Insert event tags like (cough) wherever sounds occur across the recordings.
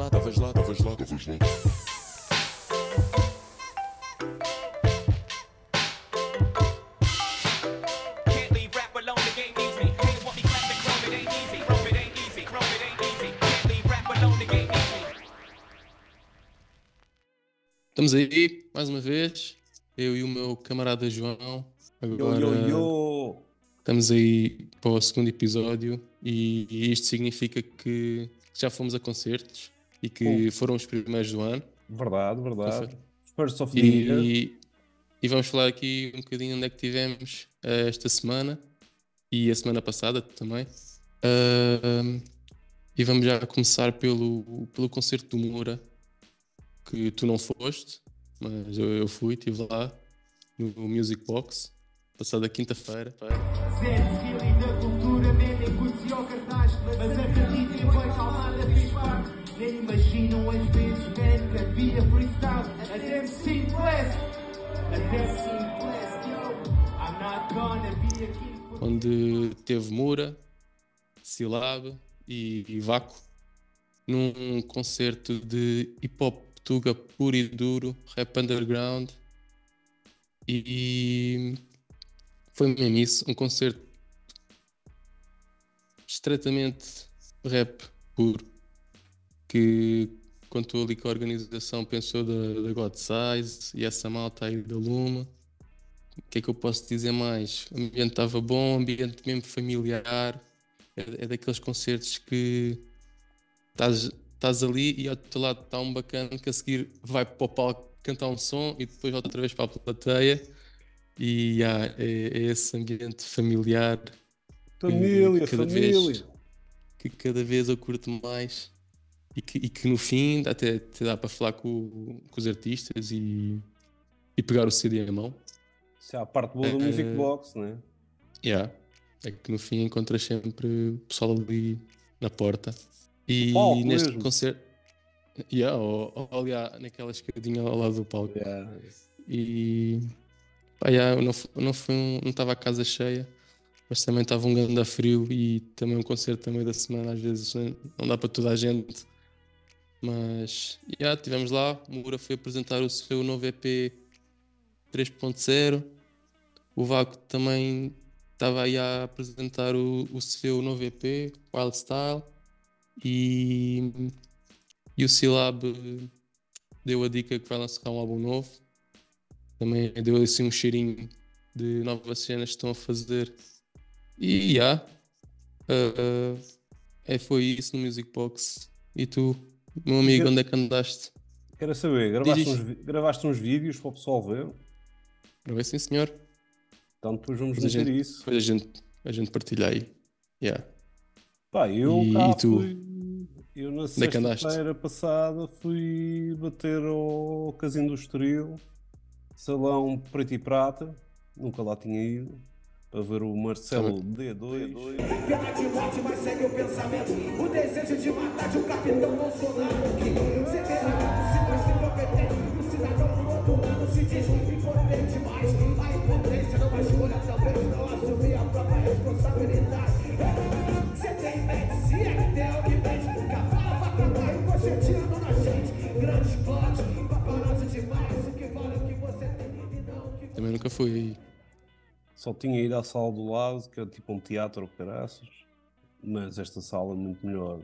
lá, estavas lá, estavas lá, estavas lá. Estamos aí, mais uma vez. Eu e o meu camarada João. Yo, Agora yo, yo. estamos aí para o segundo episódio e isto significa que já fomos a concertos e que foram os primeiros do ano. Verdade, verdade. First of the year. E, e vamos falar aqui um bocadinho onde é que tivemos eh, esta semana e a semana passada também. Ahm, e vamos já começar pelo, pelo concerto do Moura, que tu não foste, mas eu, eu fui, estive lá no Music Box, passada quinta-feira. Zé que havia freestyle. Até me sinto blessed, yo. I'm not gonna be a king onde teve Moura, Silab e, Vaco num concerto de hip hop tuga puro e duro, rap underground e foi mesmo isso, um concerto estreitamente rap puro que contou ali com a organização pensou da, da God Size e essa malta aí da Luma o que é que eu posso dizer mais? O ambiente estava bom, ambiente mesmo familiar. É, é daqueles concertos que estás, estás ali e ao teu lado está um bacana que a seguir vai para o palco cantar um som e depois volta outra vez para a plateia. E ah, é, é esse ambiente familiar Família, cada família. vez- que cada vez eu curto mais e que, e que no fim até, até dá para falar com, com os artistas e, e pegar o CD em mão. Isso é a parte boa do Eh, Music Box, né? Yeah. É que no fim encontras sempre o pessoal ali na porta. E neste mesmo. concerto. Yeah, ou, ou ali naquela escadinha ao lado do palco. Yeah. E pá, yeah, não, não um- não estava a casa cheia, mas também estava um grande frio e também um concerto também da semana, às vezes não, não dá para toda a gente. Mas yeah, estivemos lá, o Moura foi apresentar o seu novo EP 3.0. O Vaco também estava aí a apresentar o, o seu novo EP, Wild Style. E, e o Silab deu a dica que vai lançar um álbum novo. Também deu assim um cheirinho de novas cenas que estão a fazer. E já. ah, ah, é, foi isso no Music Box. E tu, meu amigo, onde é que andaste? Quero saber, gravaste uns, gravaste uns vídeos para o pessoal ver? Para ver, sim, senhor. Então depois vamos Depois meter gente- isso. Depois a gente, a gente partilha aí. Yeah. Pá, eu E- cá e tu? fui. Eu na é sexta-feira passada fui bater ao Casino do Estoril, salão preto e prata, nunca lá tinha ido, para ver o Marcelo D2. Pena de morte, mas segue o pensamento. O desejo de matar de um capitão Bolsonaro. Que se mostra incompetente. O cidadão por outro lado se diz impotente. Mas a impotência não é escolha, talvez não assumir a própria responsabilidade. Você tem mente, se é que tem alguém mente. Baixo, cocheteando na gente. Grandes plot, paparazzi demais. O que vale é o que você tem e não o que Também nunca fui aí. Só tinha ido à sala do lado, que é tipo um teatro ou caraças, mas esta sala é muito melhor.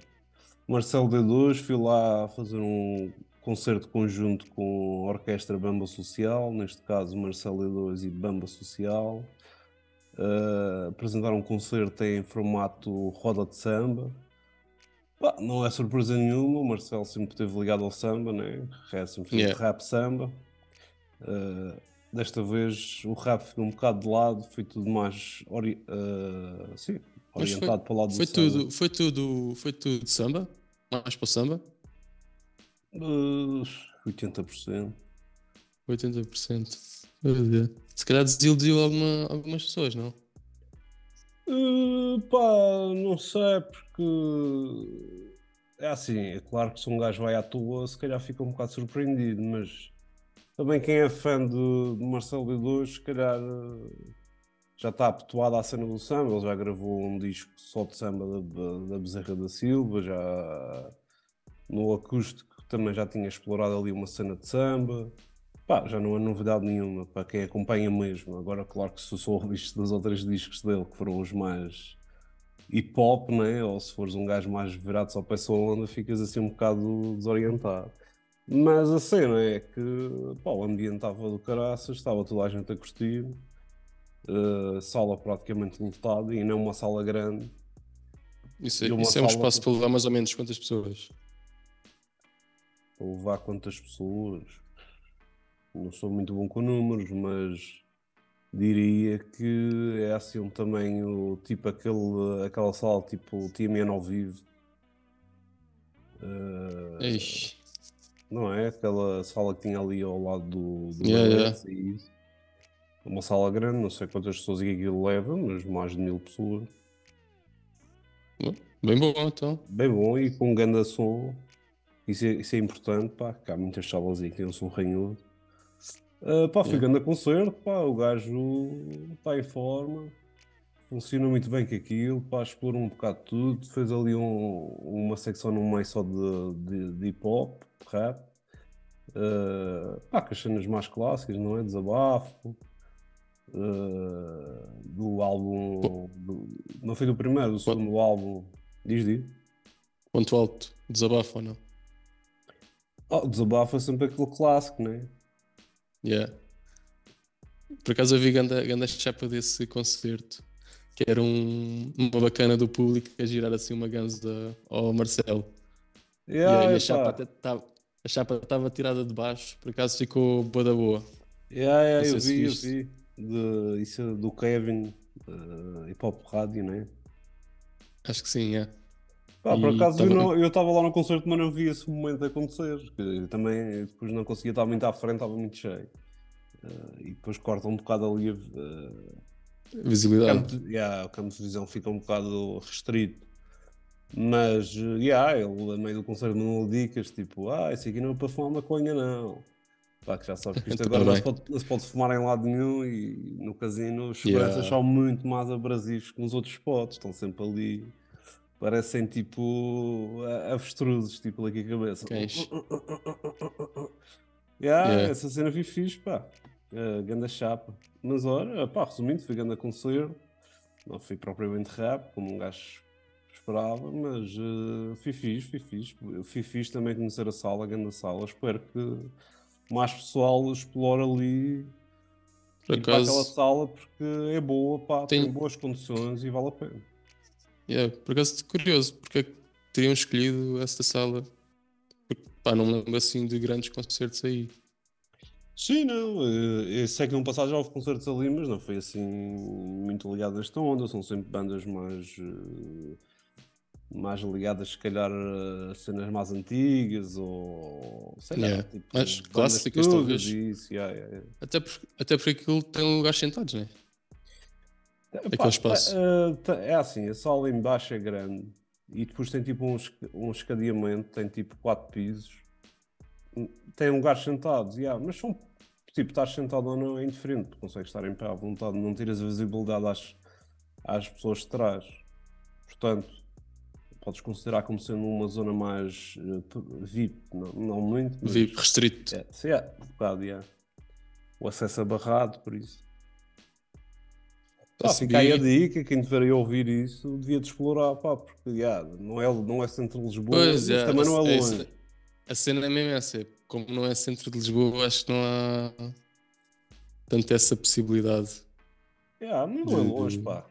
Marcelo D2, fui lá fazer um concerto conjunto com a Orquestra Bamba Social, neste caso Marcelo D2 e Bamba Social. Uh, apresentaram um concerto em formato roda de samba. Pá, não é surpresa nenhuma, o Marcelo sempre esteve ligado ao samba, né? É sempre fez Yeah. rap samba. Uh, desta vez o rap ficou um bocado de lado, foi tudo mais ori uh, sim, orientado para o lado foi do samba. tudo, foi tudo, foi tudo samba? Mais para o samba? Uh, 80%. 80%. Olha, Se calhar desiludiu alguma, algumas pessoas, não? Uh, pá, não sei, porque é assim, é claro que se um gajo vai à toa, se calhar fica um bocado surpreendido, mas também quem é fã de, de Marcelo D2, se calhar uh, já está habituado à cena do samba, ele já gravou um disco só de samba da, da Bezerra da Silva, já, No acústico também já tinha explorado ali uma cena de samba. Pá, já não é novidade nenhuma para quem acompanha mesmo. Agora, claro que se sou ouviste dos outros discos dele, que foram os mais hip hop, né? ou se fores um gajo mais virado só para essa onda, ficas assim um bocado desorientado. Mas a cena é que pá, o ambiente estava do caraças, estava toda a gente a curtir, eh, sala praticamente lotada e não uma sala grande. Isso, é- isso é um espaço para levar mais ou menos quantas pessoas? Para levar quantas pessoas? Não sou muito bom com números, mas diria que é assim um tamanho tipo aquele, aquela sala tipo TMN ao vivo. Eh, Eish. Não é? Aquela sala que tinha ali ao lado do, do Yeah, Alex e isso. Uma sala grande, não sei quantas pessoas é que aquilo leva, mas mais de mil pessoas. Bem bom, então. Bem bom e com um grande som. Isso é, isso é importante, pá, que há muitas salas aí que têm um som ranhudo. Ah, pá, grande concerto, pá, o gajo está em forma, funciona muito bem com aquilo, pá, explora um bocado tudo, fez ali um- uma secção no meio só de, de, de hip hop, rap, Ah, pá, com as cenas mais clássicas, não é? Desabafo, ah, do álbum, do- não foi do primeiro, do segundo álbum, diz, diz. Ponto alto. Desabafo ou não? Oh, desabafo é sempre aquele clássico, né? Yeah. Por acaso eu vi ganda, ganda chapa desse concerto, que era um, uma bacana do público a girar assim uma ganza ao Marcelo. E Yeah, aí a chapa até tava- a chapa estava tirada de baixo, por acaso ficou boa da boa. Yeah, yeah, eu se vi, eu vi. De, isso é do Kevin, uh, Hip Hop Rádio, né? Acho que sim, é. Pá, por acaso eu tava- eu estava lá no concerto, mas não vi esse momento acontecer. eu também depois não conseguia estar muito à frente, estava muito cheio. Uh, e depois corta um bocado ali a, uh, o, Visibilidade. campo de, yeah, o campo de visão fica um bocado restrito. Mas, yeah, ele a meio do concerto não dicas, tipo, ah, isso aqui não é para fumar maconha, não. Pá, que já sabes que isto (laughs) agora não se, pode, não se pode fumar em lado nenhum e no casino os Yeah. seguranças são muito mais abrasivos que nos outros spots, estão sempre ali, parecem tipo avestruzes, tipo com a cabeça. Cães. (laughs) Yeah, Yeah. Essa cena foi fixe, pá, uh, ganda chapa. Mas olha, pá, resumindo, foi ganda concerto, não foi propriamente rap, como um gajo esperava, mas uh, fui fixe, fui fixe. Eu fui fixe também conhecer a sala, a grande sala. Espero que mais pessoal explore ali Por para aquela acaso, sala porque é boa, pá, tem, Tem- boas condições e vale a pena. yeah, por acaso curioso, porque é que teriam escolhido essa sala? Porque, pá, não me lembro assim de grandes concertos aí. Sim, não, eh, eu sei que no passado já houve concertos ali, mas não foi assim muito ligado a esta onda, são sempre bandas mais, eh, mais ligadas se calhar a cenas mais antigas ou sei lá, Yeah, tipo, bandas clássicas, talvez. Isso, yeah, yeah. Até, por, até porque aquilo tem lugares sentados, né? Epá, Aquele espaço. tá- é assim, a sala em baixo é grande e depois tem tipo um, um escadeamento, tem tipo quatro pisos, tem lugares sentados, yeah, mas são tipo, estás sentado ou não é indiferente, tu consegues estar em pé à vontade, não tiras a visibilidade às, às pessoas de trás. Portanto, podes considerar como sendo uma zona mais p- VIP, não, não muito, mas Vi restrito. é, sim, é, um bocado, yeah. O acesso abarrado, por isso. Já fica aí a dica, quem tiver a ouvir isso devia de explorar, pá, porque yeah, não, é, não é centro de Lisboa, Pois mas é, também não é é longe. a cena é mesmo essa. é Como não é centro de Lisboa, acho que não há tanto essa possibilidade. Yeah, mas não é longe, de- pá.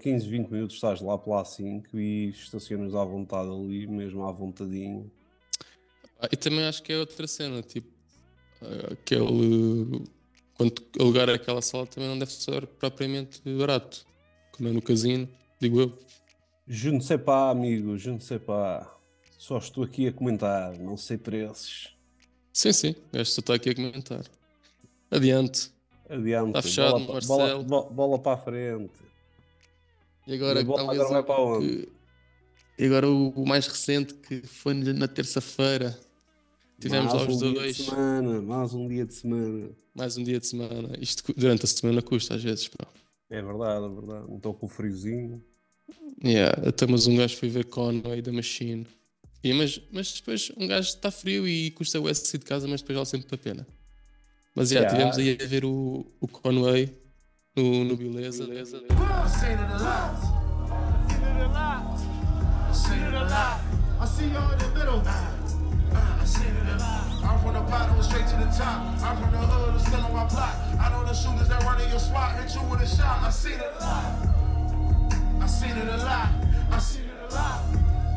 15, 20 minutos estás lá pela A5 e estacionas à vontade ali, mesmo à vontadinho. Ah, e também acho que é outra cena, tipo, ah, aquele. Quando alugar aquela sala também não deve ser propriamente barato. Como é no casino, digo eu. Je ne sais pas, amigo, je ne sais pas. Só estou aqui a comentar, não sei preços. Sim, sim, gajo só está aqui a comentar. Adiante. Adiante, Tá fechado, bola, Marcelo. bola, bo- bola para a frente. E agora, E bola talvez agora vai o para onde? E agora o, o mais recente que foi na terça-feira. Tivemos mais aos um dia de dois. semana, mais um dia de semana. Mais um dia de semana. Isto durante a semana custa às vezes, pá. É verdade, é verdade. Então com o friozinho. Yeah, até mas um gajo foi ver Conway da Machine E, mas, mas depois um gajo está frio e custa o S de casa, mas depois vale sempre a pena. Mas já, Yeah. tivemos aí a ver o, o Conway no, no Beleza. I seen it a lot. Seen it a lot. Seen it a lot. I see y'all in the middle. Uh, I seen it a lot. I'm from the bottom straight to the top. I'm from the hood, I'm still on my block. I know the shooters that run in your spot, hit you with a shot. I seen it a lot. I seen it a lot. I seen it a lot.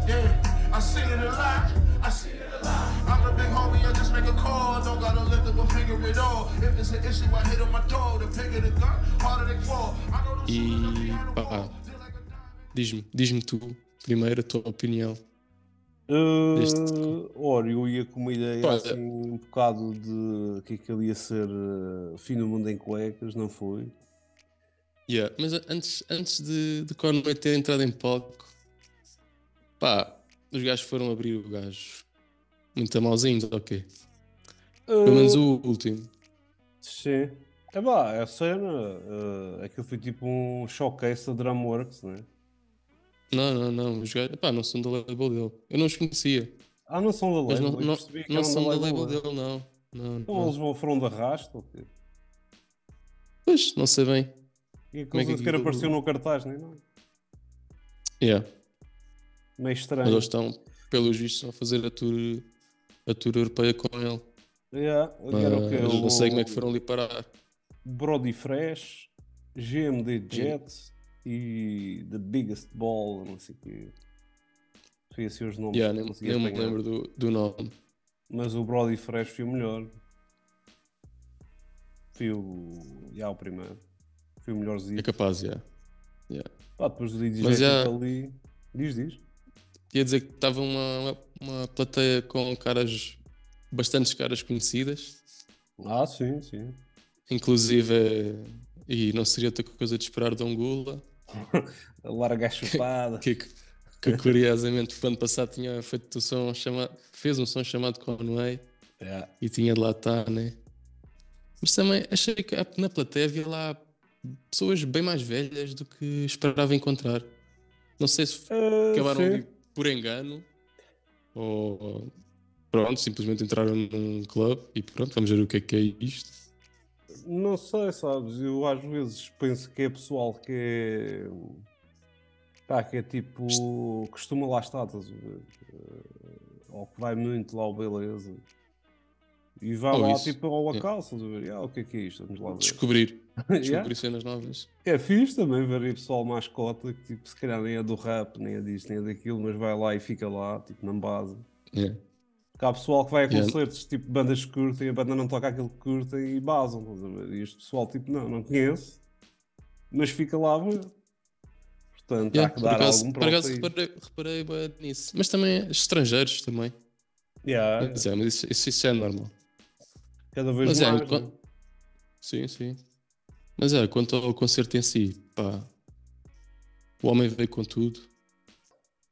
Yeah, I seen it a lot. I seen a. I'm the big homie, I just make a call. Don't gotta lift up a finger at all. If it's an issue, I hit on my door. The bigger the gun, harder they fall. I know the E pá, a diz-me, diz-me tu primeiro a tua opinião. Deste- Uh, ora, eu ia com uma ideia assim um bocado de que aquilo ia ser uh, fim do mundo em cuecas, não foi? Yeah, Mas a- antes, antes de, de Conway ter entrado em palco, pá, os gajos foram abrir o gajo. Muito mauzinhos, ok. Pelo menos o último. Sim. É pá, a cena, uh, aquilo foi tipo um showcase da Drumworks, né? Não, não, não. Os gajos, pá, não são da label dele. Eu não os conhecia. Ah, não são da Mas label, não, eu não, não são da label, label né? dele, não. não, Então não. eles vão foram de arrasto, ou quê? Pois, não sei bem. E Como é que sequer apareceu no cartaz, nem não. Yeah. Meio Mas estranho. eles estão, pelos vistos, a fazer a tour, a tour europeia com ele. Yeah, era o quê? Mas não sei como é que O foram ali parar. Brody Fresh, GMD Jet e The Biggest Ball, não sei o quê. Foi assim os nomes Yeah, que nem, nem me lembro do, do nome. Mas o Brody Fresh foi o melhor. Foi o. Já o primeiro. Foi o melhorzinho. É capaz, yeah. yeah. Pá, depois do DJ Mas já- ali. Diz, diz. Ia dizer que estava uma, uma, plateia com caras, bastantes caras conhecidas, Ah, sim, sim. inclusive, eh, e não seria outra coisa de esperar de Angula, A (laughs) larga a chupada. que, que curiosamente o ano passado tinha feito um som chamado, fez um som chamado Conway Yeah. e tinha de lá estar, né? Mas também achei que na plateia havia lá pessoas bem mais velhas do que esperava encontrar. Não sei se Ah, acabaram sim. ali por engano ou pronto, simplesmente entraram num clube e pronto, vamos ver o que é que é isto. Não sei, sabes? Eu às vezes penso que é pessoal que é. Pá, que é tipo. costuma lá estar, estás? Eh, Ou que vai muito lá ao beleza. E vai Ou lá isso. tipo ao acaso, ver? Ah, o que é que é isto? Vamos lá ver. Descobrir. (laughs) descobrir cenas novas. É fixe também ver aí pessoal mais cota que tipo, se calhar nem é do rap, nem é disto, nem é daquilo, mas vai lá e fica lá, tipo, na base. Yeah. Porque há pessoal que vai a Yeah. concertos, tipo, bandas que curtem, a banda não toca aquilo que curtem e basam, estás a ver? E este pessoal, tipo, não, não conheço, mas fica lá a ver. Portanto, há Yeah, que por dar acaso, algum por acaso reparei, reparei bué nisso. Mas também estrangeiros também. Yeah, Mas, é, mas isso, isso, isso é normal. cada vez Mas é, mais. quan- né? Sim, sim. Mas é, quanto ao concerto em si, pá, o homem veio com tudo.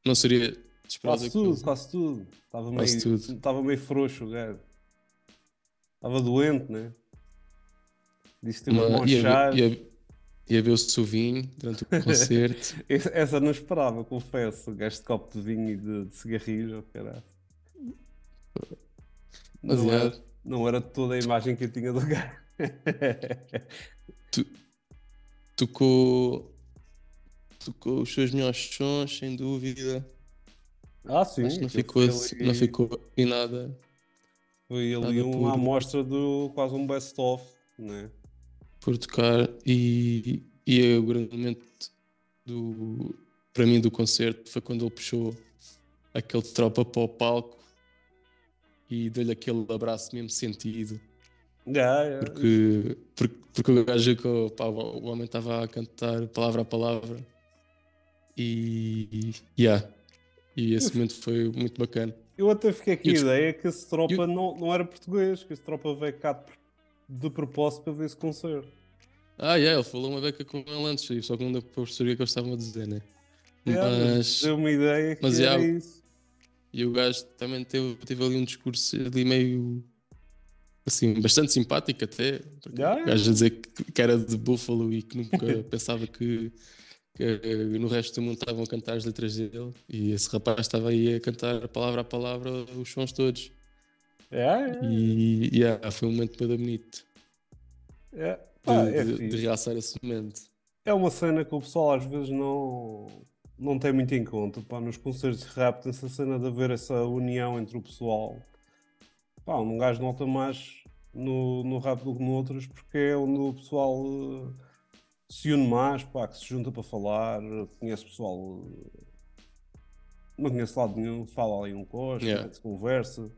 Não seria Quase tudo, coisa. quase tudo. Estava Quase meio, tudo. estava meio frouxo o gajo. Estava doente, né? Disse que teve Uma- chave. ia, ia ver o seu vinho durante o concerto. (laughs) Essa essa não esperava, confesso. O gajo de copo de vinho e de, de cigarrilho, caralho. Mas Não, é. era, não era toda a imagem que eu tinha do gajo. (laughs) tocou, tocou os seus melhores sons, sem dúvida. ah, sim. Que não ficou, assim- ali- não ficou em nada Foi ali nada uma puro. amostra do quase um best-of, né? por tocar e, e o grande momento do, para mim do concerto foi quando ele puxou aquele tropa para o palco e deu-lhe aquele abraço mesmo sentido Yeah, porque, porque, porque o gajo que o homem estava a cantar palavra a palavra e yeah, e esse momento foi muito bacana Eu até fiquei com a eu- ideia que esse tropa eu- não, não era português, que esse tropa veio cá de, propósito para ver esse concerto. ah yeah, ele falou uma beca com ele antes só que não deu para perceber o que eles estavam a dizer né? Yeah, mas Deu uma ideia que mas, era yeah, isso. E o gajo também teve, teve ali um discurso ali meio assim, bastante simpático até. gajo a dizer que, era de Buffalo e que nunca (laughs) pensava que que eh, no resto do mundo estavam a cantar as letras dele e esse rapaz estava aí a cantar palavra a palavra os sons todos. É, E yeah, foi um momento bem bonito é. de, Pá, é de- de realçar esse momento. É uma cena que o pessoal às vezes não, não tem muito em conta. Pá, nos concertos de rap tem essa cena de haver essa união entre o pessoal. Pá, um gajo nota mais no, no rap do que noutros porque é onde o pessoal eh, se une mais, pá, que se junta para falar, conhece pessoal. eh, não conhece lado nenhum, fala ali um costo, Yeah. se conversa.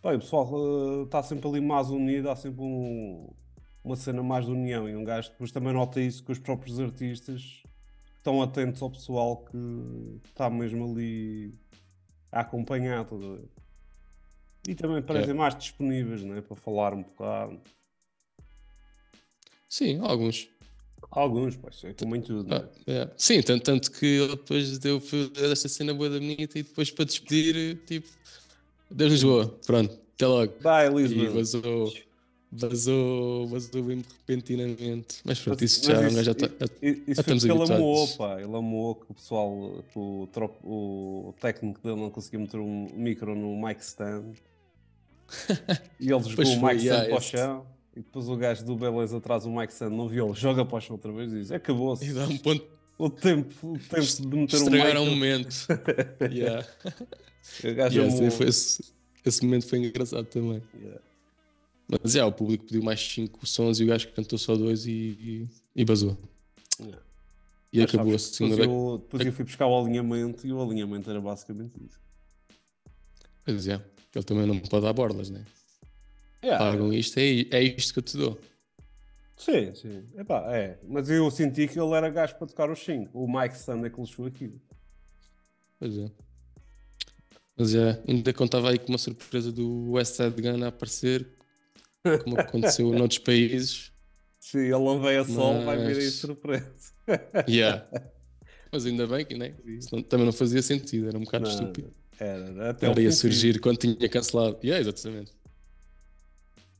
Pá, o pessoal está sempre ali mais unido, há sempre um- uma cena mais de união. E um gajo depois também nota isso com os próprios artistas estão atentos ao pessoal que está mesmo ali a acompanhar. a ver? E também parecem mais disponíveis né, para falar um bocado. Sim, alguns. Alguns, pá, isso é como em tudo. Ah, né? é. Sim, tanto, tanto que depois deu, foi- deu esta cena boa da bonita e depois para despedir, tipo, de Lisboa, pronto, até logo. Vai, E Lisboa. vazou, vazou, vazou bem repentinamente. Mas pronto, Mas- isso mas já, isso- já i- Isso foi estamos porque ele habituados. amou, pá. Ele amou que o pessoal, que o, trop- o técnico dele não conseguia meter um micro no mic stand. E ele (laughs) jogou o stand yeah, para o chão. E depois o gajo do Beleza atrás do mic stand não viu, ele joga para o chão outra vez e diz: Acabou-se. E dá um ponto. O tempo, o tempo de meter Estragaram um momento. (laughs) yeah. O gajo Yeah, amou. esse, foi esse, esse momento foi engraçado também. Yeah. Mas já, o público pediu mais 5 sons e o gajo cantou só dois e, e, e basou. Yeah. E Mas acabou sabes, segunda depois, vez. eu, depois eu fui buscar o alinhamento e o alinhamento era basicamente isso. Pois é, ele também não pode dar bordas, né? Yeah. Pagam isto, é, é isto que eu te dou. Sim, sim. Epá, é. Mas eu senti que ele era gajo para tocar os 5. O Mike Sand é que lixou aquilo. Pois é. Mas já, ainda contava aí com uma surpresa do West Side Gun a aparecer, como aconteceu (laughs) noutros países. Sim, ele não veio a sol, vai vir aí Mas- surpresa. Yeah. (laughs) Mas ainda bem que, né? Também não fazia sentido, era um bocado estúpido. Era, até Ele ia ofensivo. surgir quando tinha cancelado. Yeah, exatamente.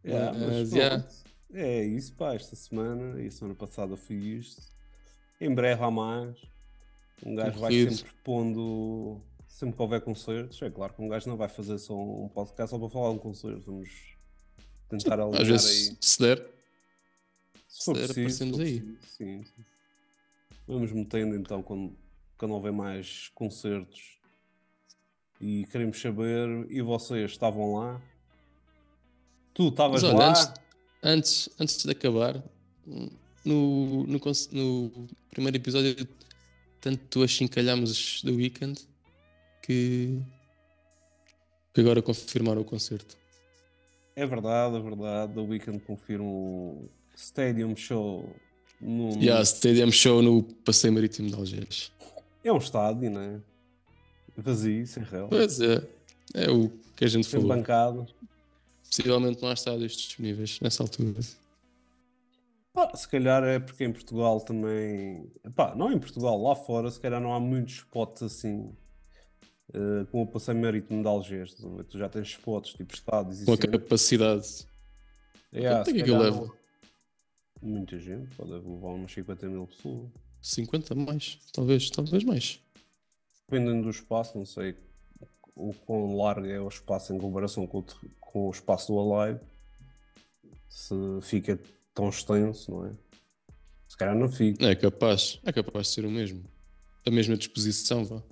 Yeah, mas Mas, pronto. yeah. É isso, pá, esta semana e a semana passada fui isto. Em breve há mais. Um gajo vai sempre pondo. Sempre que houver concertos. É claro que um gajo não vai fazer só um podcast só para falar de um concerto. Vamos tentar alinhar Às vezes, aí. se der, Se for der, preciso, se for aí. preciso, Sim, sim. Vamos metendo então quando, quando houver mais concertos. E queremos saber, e vocês estavam lá? Tu estavas lá? antes, antes, antes de acabar, no, no, no primeiro episódio, tanto achincalhámos do Weekend que, que agora confirmaram o concerto. É verdade, é verdade. The Weeknd confirma um Stadium Show no. Há Stadium Show no Passeio Marítimo de Algés. É um estádio, né? Vazio, sem réu. Pois é, é o que a gente Sem falou. bancadas. Possivelmente não há estádios disponíveis nessa altura. Ah, se calhar é porque em Portugal também. Pá, não em Portugal, lá fora, se calhar não há muitos spots assim. com o passeio marítimo de Algés. Tu já tens spots tipo estádios Com a capacidade. Yeah, Quanto é se que aquilo calhar leva? não- Muita gente, pode levar umas 50 mil pessoas. 50 mais, talvez, talvez mais. Dependendo do espaço, não sei o quão largo é o espaço em comparação com o, com o espaço do Alive. Se fica tão extenso, não é? Se calhar não fica. É capaz, é capaz de ser o mesmo. A mesma disposição, vá.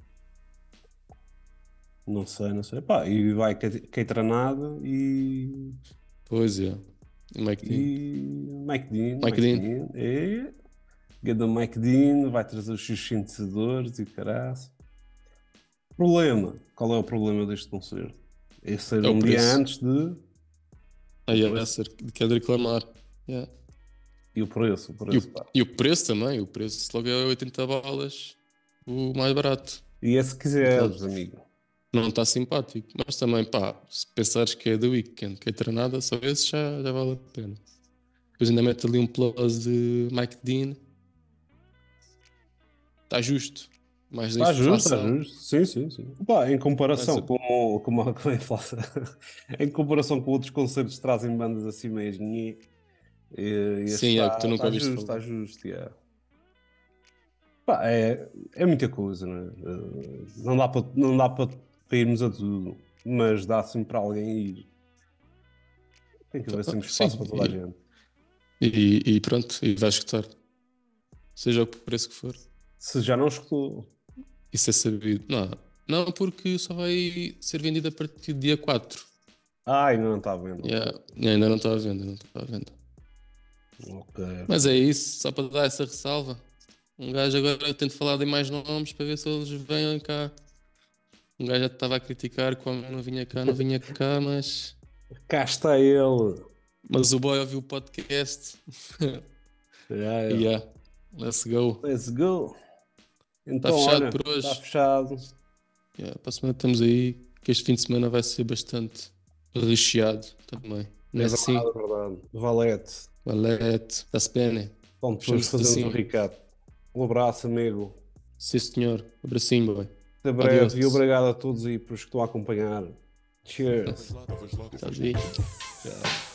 Não sei, não sei. Pá, e vai Keitranada e, Pois é. Mike Dean. e Mike Dean. Mike Dean. E Ganda Mike Dean vai trazer os seus sintetizadores e caraças. Problema. Qual é o problema deste concerto? É ser É o um dia antes de. Ah, yeah, é de reclamar. Yeah. E o preço, o E, preço, o, pá. e o preço também, o preço logo é 80 balas, o mais barato. E é se quiseres, amigo. Não está simpático, mas também, pá, se pensares que é do weekend, que é treinada, só esse já, já vale a pena. Depois ainda mete ali um plus de Mike Dean. Está justo. Mais Está justo, está inflação. justo. Sim, sim, sim. Pá, em comparação Mas- com, com, uma, com a inflação, (laughs) em comparação com outros concertos que trazem bandas assim meias nhé, e- e este Sim, é está- que tu nunca está ouviste justo, falar. está justo, yeah. Pá, é, é muita coisa, né? Eh, não dá para não dá para irmos a tudo, mas dá sempre para alguém ir. Tem que haver sempre espaço Sim, para toda a gente. E, e pronto, e vais escutar. Seja o preço que for. Se já não escutou, Isso é sabido. Não, não porque só vai ser vendido a partir do dia 4. ah, ainda não está vendo. Yeah. Ainda não está à venda, não está à venda. Ok. Mas é isso, só para dar essa ressalva. Um gajo agora eu tento falar de mais nomes para ver se eles vêm cá. Um gajo já estava a criticar que o homem não vinha cá, não vinha cá, mas. Cá está ele. Mas o boy ouviu o podcast. (laughs) Já, já. yeah. Let's go. Let's go. Então, fechado olha, por hoje. Está fechado. Yeah, para a semana estamos aí, que este fim de semana vai ser bastante recheado também. Não é É assim? verdade, é verdade. Valete. Valete, está-se bem. Então depois Chama-se fazemos assim. o recap. Um abraço, amigo. Sim, senhor. Abracinho, boy. Até breve Adeus. e obrigado a todos aí por os que estão a acompanhar. Cheers. Tchau.